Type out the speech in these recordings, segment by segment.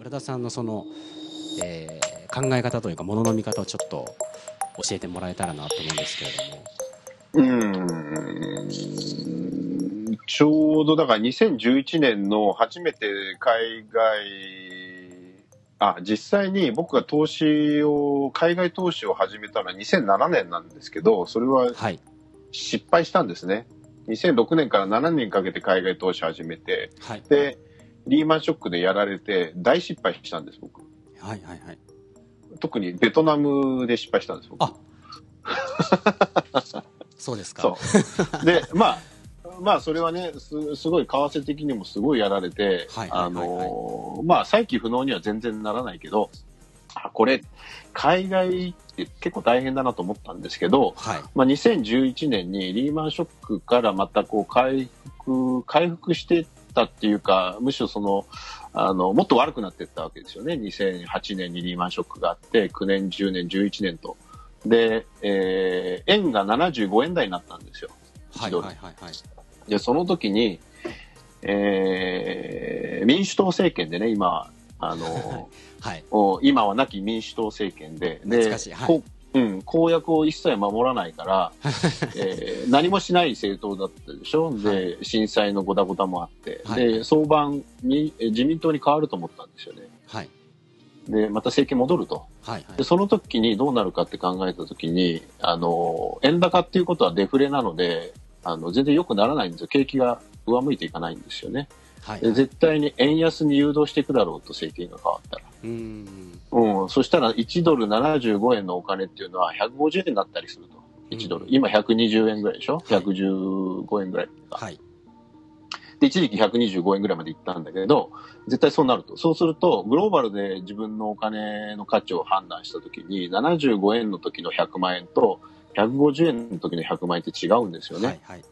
浦田さんのその、えー、考え方というかものの見方をちょっと教えてもらえたらなと思うんですけれども。うん。ちょうどだから2011年の初めて海外あ実際に僕が投資を海外投資を始めたのは2007年なんですけどそれは失敗したんですね、はい、2006年から7年かけて海外投資始めて、はい、でリーマンショックでやられて大失敗したんです僕。はいはいはい。特にベトナムで失敗したんです僕。あ。そうですか。そう。でまあまあそれはねすすごい為替的にもすごいやられて、あのまあ再起不能には全然ならないけどあこれ海外って結構大変だなと思ったんですけど、はい、まあ、2011年にリーマンショックからまたこう回復回復していったっていうかむしろそのあのもっと悪くなっていったわけですよね。2008年にリーマンショックがあって9年10年11年と。で、えー、円が75円台になったんですよ。はいはいはいはい。で、その時に、えー、民主党政権でね、今、あの、はい、今は亡き民主党政権で、で、はいうん、公約を一切守らないから、えー、何もしない政党だったでしょ、で、震災のごたごたもあって、はい、で、早晩に自民党に変わると思ったんですよね。はい、で、また政権戻ると、はいはい、で。その時にどうなるかって考えた時に、あの、円高っていうことはデフレなので、あの全然良くならないんですよ。景気が上向いていかないんですよね。はいはい、絶対に円安に誘導していくだろうと政権が変わったら。うんうん、そしたら1ドル75円のお金っていうのは150円になったりすると。1ドル。今120円ぐらいでしょ、はい、?115 円ぐらい。はい。で、一時期125円ぐらいまで行ったんだけど、絶対そうなると。そうすると、グローバルで自分のお金の価値を判断したときに、75円の時の100万円と、150円の時の100万円って違うんですよね。はいはい、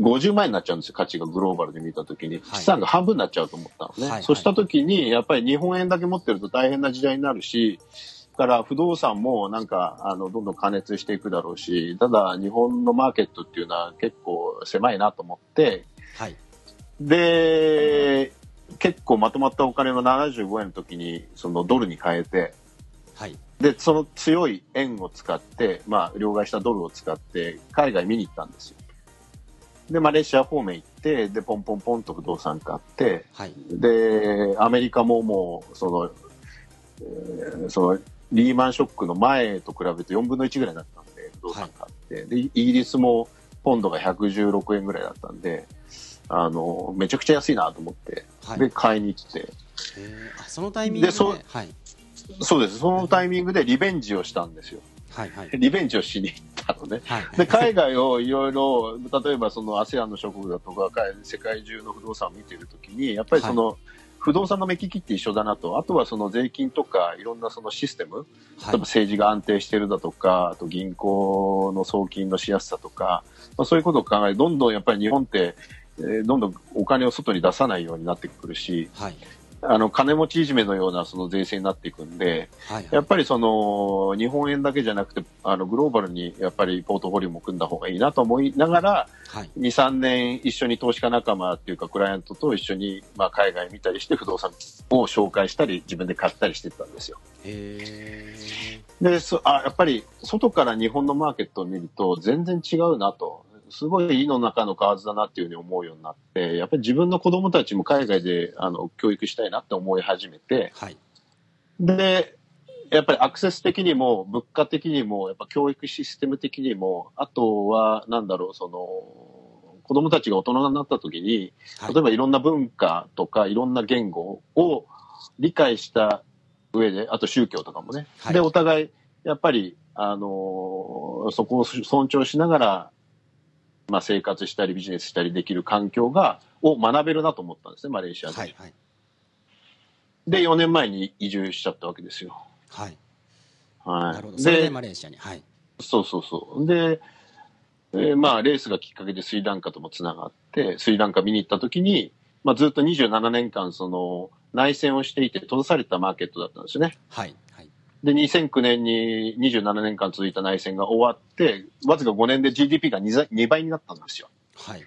50万円になっちゃうんですよ、価値がグローバルで見た時に。資産が半分になっちゃうと思ったのね。はいはい、そうした時に、やっぱり日本円だけ持ってると大変な時代になるし、から不動産もなんかあのどんどん加熱していくだろうし、ただ日本のマーケットっていうのは結構狭いなと思って、はい、で、結構まとまったお金の75円の時にそのドルに変えて、はい、で、その強い円を使って、まあ、両替したドルを使って、海外見に行ったんですよ。で、マレーシア方面行って、で、ポンポンポンと不動産買って、はい、で、アメリカももう、その、えー、その、リーマンショックの前と比べて4分の1ぐらいだったんで、不動産買って、はい、で、イギリスもポンドが116円ぐらいだったんで、あの、めちゃくちゃ安いなと思って、はい、で、買いに行って。あそのタイミングで、でそはい、そうです。そのタイミングでリベンジをしたんですよ。はいはい、リベンジをしに行ったのね。はい、で、海外をいろいろ、例えばその ASEAN の諸国だとか、世界中の不動産を見てるときに、やっぱりその、不動産の目利きって一緒だなと。あとはその税金とかいろんなそのシステム、例えば政治が安定してるだとか、あと銀行の送金のしやすさとか、まあ、そういうことを考え、どんどんやっぱり日本って、えー、どんどんお金を外に出さないようになってくるし、はい、あの金持ちいじめのようなその税制になっていくんで、はいはい、やっぱりその日本円だけじゃなくてあのグローバルにやっぱりポートフォリオも組んだ方がいいなと思いながら、はい、2、3年一緒に投資家仲間っていうかクライアントと一緒に、まあ、海外見たりして不動産を紹介したり自分で買ったりしてたんですよ。でそあやっぱり外から日本のマーケットを見ると全然違うなと。すごい胃の中の蛙だなっていうふうに思うようになって、やっぱり自分の子供たちも海外であの教育したいなって思い始めて、はい、で、やっぱりアクセス的にも物価的にも、やっぱ教育システム的にも、あとは、なんだろう、その、子供たちが大人になった時に、例えばいろんな文化とかいろんな言語を理解した上で、あと宗教とかもね。はい、で、お互い、やっぱり、あのそこを尊重しながらまあ、生活したりビジネスしたりできる環境がを学べるなと思ったんですねマレーシアで。はいはい、で4年前に移住しちゃったわけですよ。はい。はい、なるほど。それでマレーシアに。はい。そうそうそう。で、えー、まあレースがきっかけでスリランカともつながってスリランカ見に行った時に、まあ、ずっと27年間その内戦をしていて閉ざされたマーケットだったんですよね。はい。で、2009年に27年間続いた内戦が終わって、わずか5年で GDP が 2, 2倍になったんですよ。はい。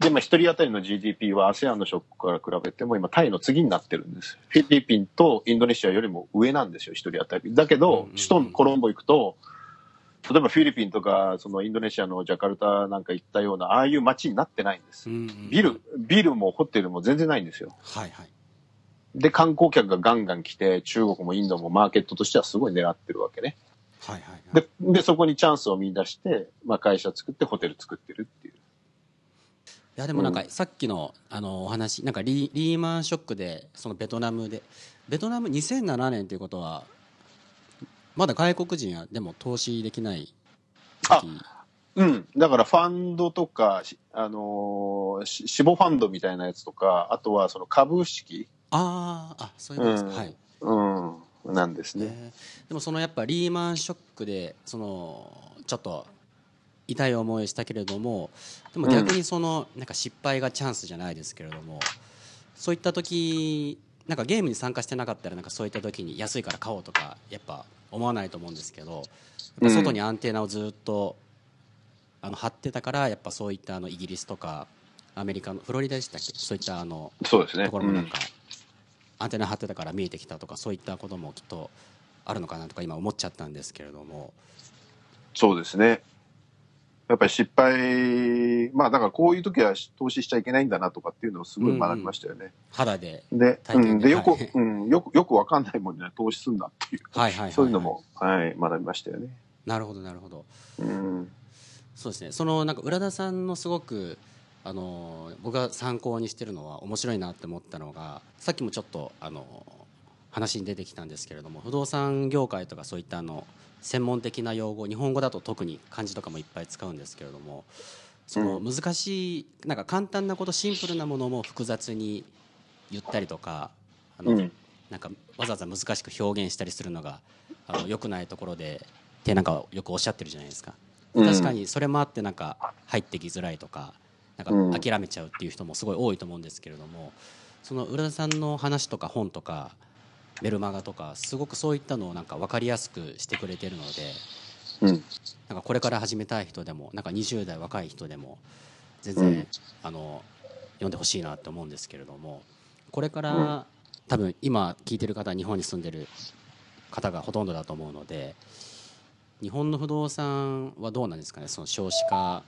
で、まあ、一人当たりの GDP は ASEAN の諸国から比べても今、タイの次になってるんです。フィリピンとインドネシアよりも上なんですよ、一人当たり。だけど、首都コロンボ行くと、例えばフィリピンとか、そのインドネシアのジャカルタなんか行ったような、ああいう街になってないんです。ビル、ビルもホテルも全然ないんですよ。はいはい。で、観光客がガンガン来て、中国もインドもマーケットとしてはすごい狙ってるわけね。はいはい、はい、で、で、そこにチャンスを見出して、まあ会社作ってホテル作ってるっていう。いやでもなんかさっきのあのお話なんかリリーマンショックでそのベトナムでベトナム2007年ということはまだ外国人はでも投資できないあうんだからファンドとかあの死亡ファンドみたいなやつとかあとはその株式ああそういうことです。か、うん、はい。うん。なんですね、えー、でもそのやっぱリーマンショックでそのちょっと痛い思いしたけれどもでも逆にその、なんか失敗がチャンスじゃないですけれどもそういった時なんかゲームに参加してなかったらなんかそういった時に安いから買おうとかやっぱ思わないと思うんですけど外にアンテナをずっとあの張ってたからやっぱそういったあのイギリスとかアメリカのフロリダでしたっけ？そういったあのそうです、ね、ところもなんか、アンテナ張ってたから見えてきたとかそういったこともきっとあるのかなとか今思っちゃったんですけれどもそうですねやっぱり失敗、まあだからこういう時は投資しちゃいけないんだなとかっていうのをすごい学びましたよね。うんうん、肌で。で、うん、でよく、はい、うん、よく、よくわかんないもんには投資すんなっていう、はいはいはいはい、そういうのも、はい、学びましたよね。なるほど、なるほど。うん。そうですね。その、なんか浦田さんのすごく、あの、僕が参考にしてるのは面白いなって思ったのが、さっきもちょっと、あの、話に出てきたんですけれども、不動産業界とかそういったあの、専門的な用語日本語だと特に漢字とかもいっぱい使うんですけれどもその難しいなんか簡単なことシンプルなものも複雑に言ったりとかあの、うん、なんかわざわざ難しく表現したりするのがあの良くないところでってなんかよくおっしゃってるじゃないですか。確かにそれもあってなんか入ってきづらいとかなんか諦めちゃうっていう人もすごい多いと思うんですけれどもその浦田さんの話とか本とかメルマガとかすごくそういったのをなんか分かりやすくしてくれてるので、うん、なんかこれから始めたい人でもなんか20代若い人でも全然、うん、あの読んでほしいなと思うんですけれどもこれから、うん、多分今聞いてる方は日本に住んでる方がほとんどだと思うので日本の不動産はどうなんですかね？その少子化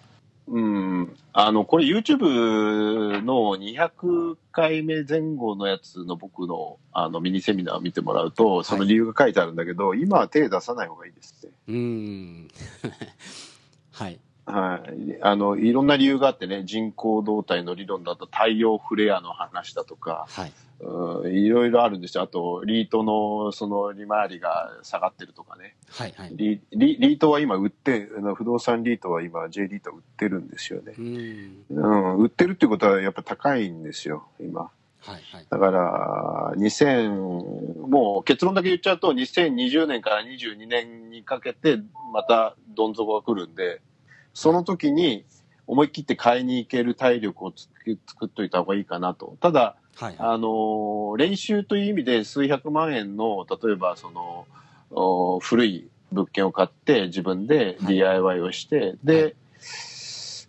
うん。あの、これ YouTube の200回目前後のやつの僕のあのミニセミナーを見てもらうと、その理由が書いてあるんだけど、はい、今は手出さない方がいいですね。うん。はい。はい。あの、いろんな理由があってね、人工動態の理論だと太陽フレアの話だとか、はい。うん、いろいろあるんですよ。あと、リートのその利回りが下がってるとかね。はいはい。リリリートは今売って、不動産リートは今 J リート売ってるんですよね。うん。うん、売ってるっていうことはやっぱ高いんですよ、今。はいはい。だから、2000、もう結論だけ言っちゃうと、2020年から22年にかけて、またどん底が来るんで、その時に思い切って買いに行ける体力を作っといた方がいいかなと。ただ、はい、あの、練習という意味で数百万円の、例えばその、古い物件を買って自分で DIY をして、はい、で、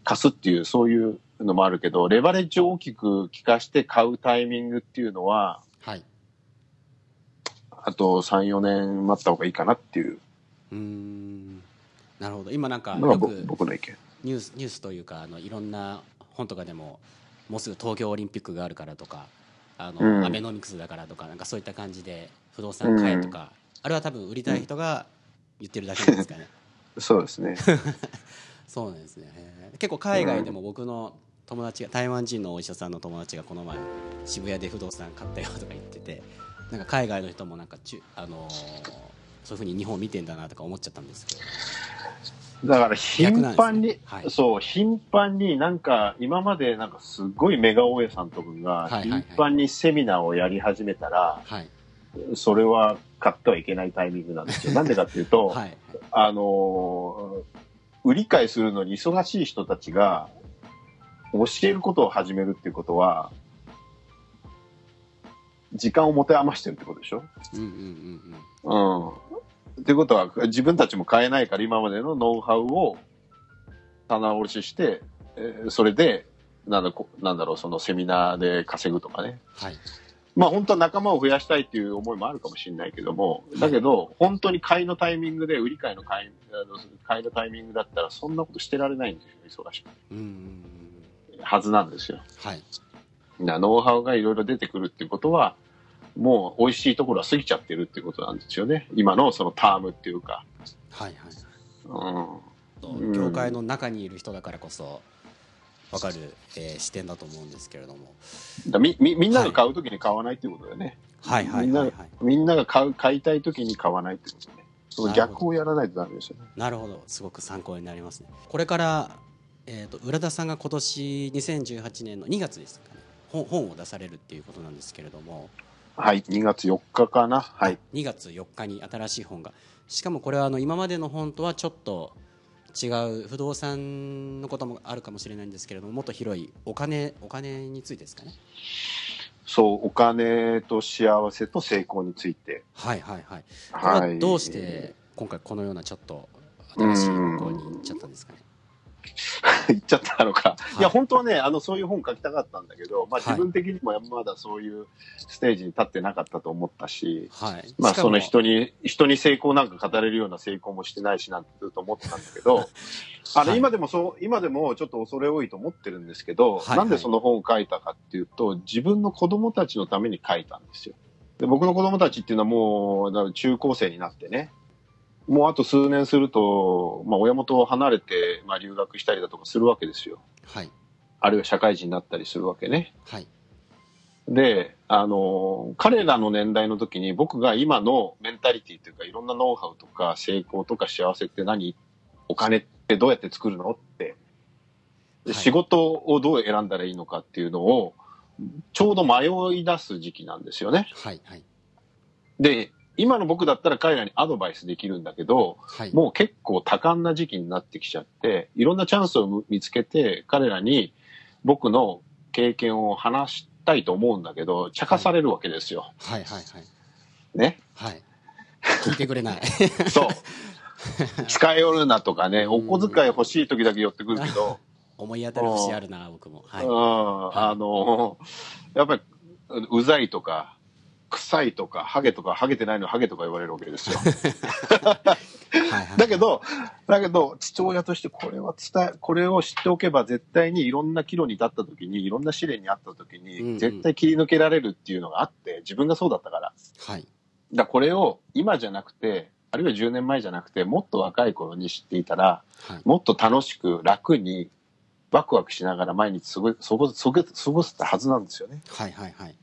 貸すっていう、そういうのもあるけど、レバレッジを大きく効かして買うタイミングっていうのは、はい。あと3、4年待った方がいいかなっていう。うん。なるほど。今なんかよく僕の意見。ニュースニュースというかあのいろんな本とかでももうすぐ東京オリンピックがあるからとかあの、うん、アベノミクスだからとかなんかそういった感じで不動産買えとか、うん、あれは多分売りたい人が言ってるだけなんですかね。そうですね。そうなんですね。結構海外でも僕の友達が台湾人のお医者さんの友達がこの前渋谷で不動産買ったよとか言っててなんか海外の人もなんかちゅ、あのー、そういうふうに日本を見てんだなとか思っちゃったんですけどだから頻繁に、ねはい、そう、頻繁になんか今までなんかすごいメガ大家さんとかが頻繁にセミナーをやり始めたら、はい、それは買ってはいけないタイミングなんですよ。なんでかっていうと、はい、あの、売り買いするのに忙しい人たちが教えることを始めるっていうことは、時間を持て余してるってことでしょ？うんうんうんうん。うん。っていうことは、自分たちも買えないから、今までのノウハウを棚卸しして、えー、それでなんだなんだろう、そのセミナーで稼ぐとかね。はい。まあ本当は仲間を増やしたいっていう思いもあるかもしれないけども、だけど、本当に買いのタイミングで、売り買いの買い買いのタイミングだったら、そんなことしてられないんですよ、忙しく。うんはずなんですよ。はい。ノウハウがいろいろ出てくるっていうことは、もう美味しいところは過ぎちゃってるっていうことなんですよね。今のそのタームっていうか。はいはい。うん。業界の中にいる人だからこそ、分かる、えー、視点だと思うんですけれども。だみみみんなが買うときに買わないっていうことだよね、はい、はいはいはい。みんなが買う買いたいときに買わないってことね。その逆をやらないとダメですよね。なるほど。すごく参考になりますね。これから、えーと、浦田さんが今年2018年の2月ですかね。本本を出されるっていうことなんですけれどもはい2月4日かな。はい。2月4日に新しい本が。しかもこれはあの今までの本とはちょっと違う不動産のこともあるかもしれないんですけれどももっと広いお金お金についてですかね。そうお金と幸せと成功について。はい。はい。はい。はどうして今回このようなちょっと新しい方向に行っちゃったんですかね、言っちゃったのか、はい、いや、本当はね、あの、そういう本書きたかったんだけど、まあ、自分的にもまだそういうステージに立ってなかったと思ったし、はい、まあ、その人に、人に成功なんか語れるような成功もしてないしなんてずっと思ってたんだけど、あの、今でもそう、今でもちょっと恐れ多いと思ってるんですけど、はいはい、なんでその本を書いたかっていうと、自分の子供たちのために書いたんですよ。で僕の子供たちっていうのはもう、中高生になってね、もうあと数年すると、まあ、親元を離れて、まあ、留学したりだとかするわけですよ。はい。あるいは社会人になったりするわけね。はい。で、あの、彼らの年代の時に僕が今のメンタリティというか、いろんなノウハウとか成功とか幸せって何？お金ってどうやって作るの？って、はい、仕事をどう選んだらいいのかっていうのを、ちょうど迷い出す時期なんですよね。はい、はい。で、今の僕だったら彼らにアドバイスできるんだけど、はい、もう結構多感な時期になってきちゃって、いろんなチャンスを見つけて、彼らに僕の経験を話したいと思うんだけど、茶化されるわけですよ。はい、はい、はいはいね。はい。聞いてくれない。そう。使いよるなとかね、お小遣い欲しい時だけ寄ってくるけど。思い当たる節あるな、僕も。はい。あの、やっぱり、うざいとか、臭いとか、ハゲとか、ハゲてないのハゲとか言われるわけですよ。だけど、だけど、父親としてこれは伝え、これを知っておけば絶対にいろんな岐路に立った時に、いろんな試練にあった時に、絶対切り抜けられるっていうのがあって、自分がそうだったから。はい。だこれを今じゃなくて、あるいは10年前じゃなくて、もっと若い頃に知っていたら、はい、もっと楽しく楽にワクワクしながら毎日過ご過ご過ごすはずなんですよね。はいはいはい。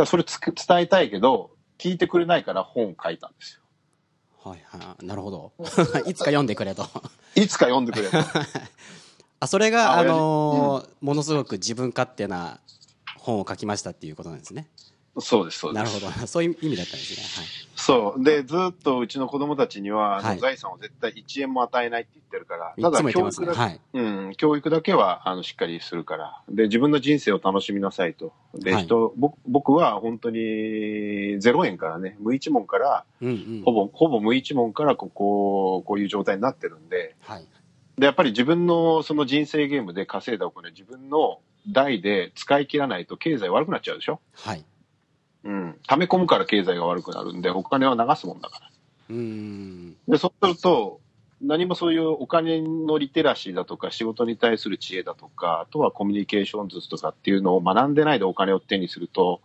だそれつく伝えたいけど、聞いてくれないから本を書いたんですよ。はいはい。なるほど。いつか読んでくれと。いつか読んでくれと。あ、それが、あのーうん、ものすごく自分勝手な本を書きましたっていうことなんですね。そうです、そうです。なるほど。そういう意味だったんですね。はい。そう。で、ずっとうちの子供たちには、はい、財産を絶対1円も与えないって言ってるから、ただ教育だ、ね、はい、うん、教育だけは、あの、しっかりするから。で、自分の人生を楽しみなさいと。で、はい、人、僕僕は本当に0円からね、無一文から、うんうん、ほぼ、ほぼ無一文からここ、こういう状態になってるんで、はい。で、やっぱり自分のその人生ゲームで稼いだお金、自分の代で使い切らないと経済悪くなっちゃうでしょ？はい。うん。溜め込むから経済が悪くなるんで、お金は流すもんだから。うん。で、そうすると、何もそういうお金のリテラシーだとか、仕事に対する知恵だとか、あとはコミュニケーション術とかっていうのを学んでないでお金を手にすると、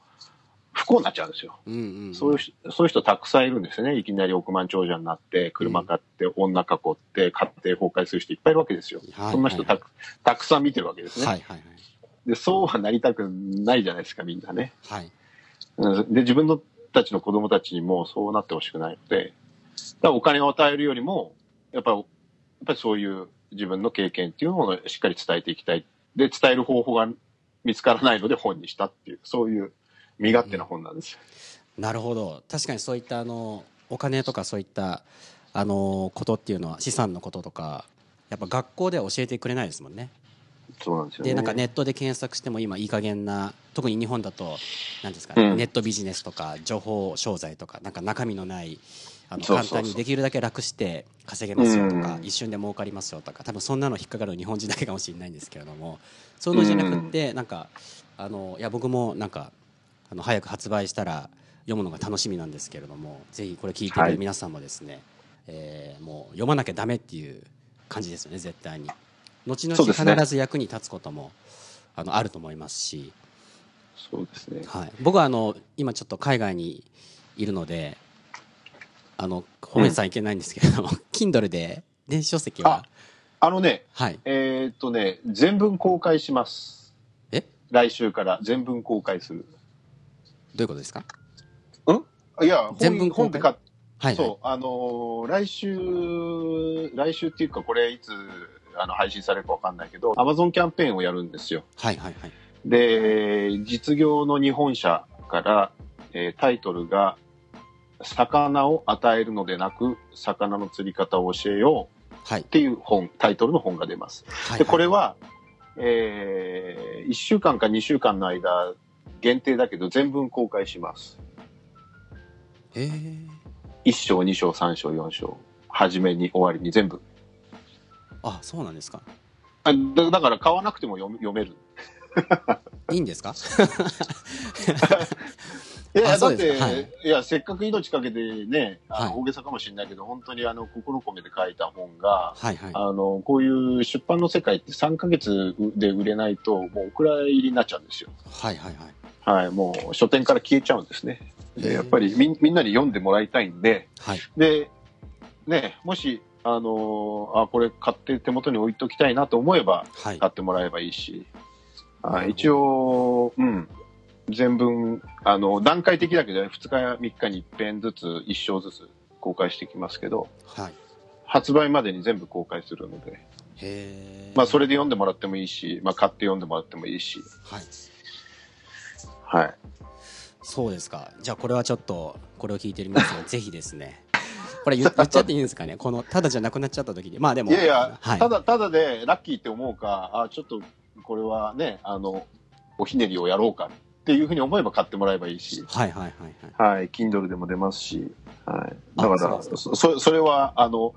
不幸になっちゃうんですよ。うんうんうん、そういうそういう人たくさんいるんですよね。いきなり億万長者になって、車買って、女囲って、家庭崩壊する人いっぱいいるわけですよ。はい、そんな人たたくさん見てるわけですね。はいはいはい、で、そうはなりたくないじゃないですか、みんなね。はいで、自分のたちの子供たちにもそうなってほしくないので、だお金を与えるよりも、やっぱり、やっぱりそういう自分の経験っていうのをしっかり伝えていきたい。で、伝える方法が見つからないので本にしたっていう、そういう身勝手な本なんですよ。うん、なるほど。確かにそういったあの、お金とかそういった、あの、ことっていうのは、資産のこととか、やっぱ学校では教えてくれないですもんね。そうなんですよ、ね、でなんかネットで検索しても今いい加減な特に日本だと何ですか、ね、うん、ネットビジネスとか情報商材とかなんか中身のないあの簡単にできるだけ楽して稼げますよとか、一瞬で儲かりますよとか多分そんなの引っかかる日本人だけかもしれないんですけれどもそういうのじゃなくてなんかあのいや僕もなんかあの早く発売したら読むのが楽しみなんですけれどもぜひこれ聞いてる皆さんもですね、はい、えー、もう読まなきゃダメっていう感じですよね絶対に。後々必ず役に立つことも、あのあると思いますし。そうですね、はい、僕はあの今ちょっと海外にいるのであの褒めさんいけないんですけれども、うん、Kindle で電子書籍はあのね、はい、えー、っとね全文公開します。え？来週から全文公開する。どういうことですか？いや、全文本で買っはい、そう、あのー、来週、来週っていうか、これいつ、あの、配信されるかわかんないけど、アマゾンキャンペーンをやるんですよ。はいはいはい。で、実業の日本社から、えー、タイトルが、魚を与えるのでなく、魚の釣り方を教えようっていう本、はい、タイトルの本が出ます。はいはい、で、これは、えー、1週間か2週間の間、限定だけど全文公開します。へえ。1章、2章、3章、4章。初めに終わりに全部。あ、そうなんですか。あだだから買わなくても読読める。いいんですか？いや、だって、はい、いや、せっかく命かけてね、あの大げさかもしれないけど、本当にあの、心込めて書いた本が、はいはい、あの、こういう出版の世界って3ヶ月で売れないと、もうお蔵入りになっちゃうんですよ。はいはいはい。はい、もう書店から消えちゃうんですね。でやっぱりみみんなに読んでもらいたいんで、はい、で、ね、もし、あのー、あ、これ買って手元に置いときたいなと思えば、買ってもらえばいいし、はい、一応、うん、全文、あの、段階的だけど、2日や3日に1編ずつ、1章ずつ公開してきますけど、はい、発売までに全部公開するので、へまあ、それで読んでもらってもいいし、まあ、買って読んでもらってもいいし、はい。はい。そうですか。じゃあこれはちょっと、これを聞いてる皆さん、ぜひですね。これ言っちゃっていいんですかね？この、ただじゃなくなっちゃった時に。まあでも。いやいや、はい、ただ、ただでラッキーって思うか、あ、ちょっと、これはね、あの、おひねりをやろうかっていうふうに思えば買ってもらえばいいし。はいはいはいはい。はい、Kindle でも出ますし。はい。だから、そそれは、あの、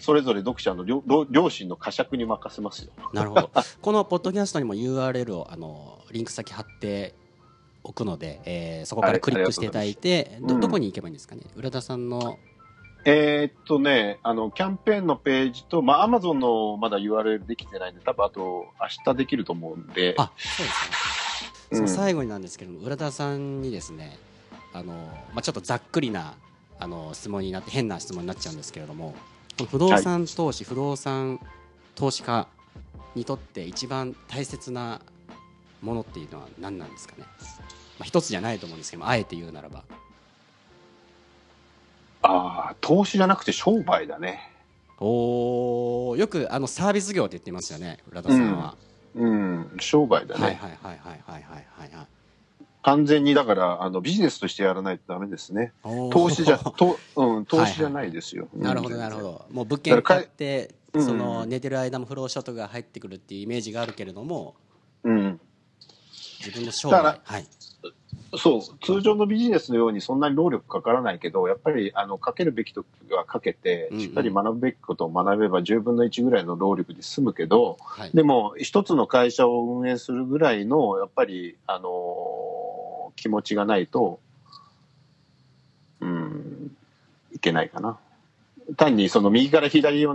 それぞれ読者の両両親の呵責に任せますよ。なるほど。このポッドキャストにも URL をあのリンク先貼っておくので、えー、そこからクリックしていただいて、ど、どこに行けばいいんですかね？浦田さんの。えー、っとね、あの、キャンペーンのページと、まあ、アマゾンのまだ URL できてないんで、多分あと、明日できると思うんで。あ、そうですね。その最後になんですけども、浦田さんにですね、あの、まあ、ちょっとざっくりな、あの、質問になって、変な質問になっちゃうんですけれども、不動産投資、はい、不動産投資家にとって一番大切なものっていうのは何なんですかね、まあ、一つじゃないと思うんですけどあえて言うならば。ああ投資じゃなくて商売だね。およくあのサービス業って言ってますよね浦田さんは、うん、うん、商売だね。はいはいはいはいはいはいはい。完全にだからあのビジネスとしてやらないとダメですね。投資じゃ と、うん、投資じゃないですよ、はいはい、なるほどなるほど。もう物件買ってその寝てる間も不労所得が入ってくるっていうイメージがあるけれども、うん、自分の商売。はい。そう、通常のビジネスのようにそんなに労力かからないけど、やっぱり、あの、かけるべきときはかけて、しっかり学ぶべきことを学べば10分の1ぐらいの労力で済むけど、はい、でも、一つの会社を運営するぐらいの、やっぱり、あの気持ちがないと、うん、いけないかな。単にその右から左を、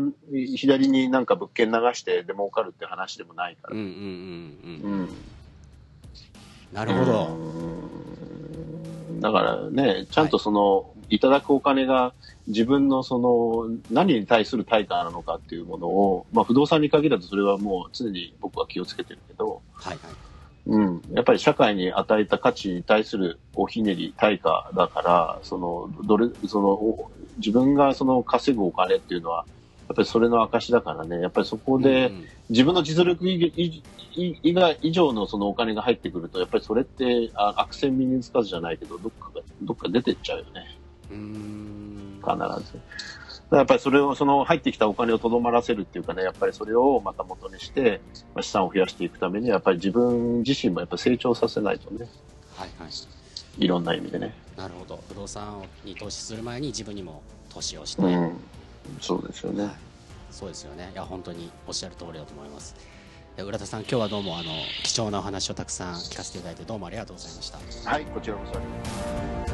左になんか物件流してで儲かるって話でもないから。うんうんうんうん。うんなるほど。だからね、ちゃんとその、はい、いただくお金が自分のその、何に対する対価なのかっていうものを、まあ不動産に限らずそれはもう常に僕は気をつけてるけど、はいはい。うん。やっぱり社会に与えた価値に対するおひねり、対価だから、その、どれ、その、自分がその稼ぐお金っていうのは、やっぱりそれの証だからね、やっぱりそこで自分の実力以外以上のそのお金が入ってくると、やっぱりそれってあ悪戦身につかずじゃないけど、どっかが、どっか出てっちゃうよね。必ず。やっぱりそれを、その入ってきたお金をとどまらせるっていうかね、やっぱりそれをまた元にして、資産を増やしていくために、やっぱり自分自身もやっぱ成長させないとね。はいはい。いろんな意味でね。なるほど。不動産に投資する前に自分にも投資をして。うん、そうですよね、はい、そうですよね。いや、本当におっしゃる通りだと思います。浦田さん、今日はどうもあの貴重なお話をたくさん聞かせていただいてどうもありがとうございました。はい、こちらこそ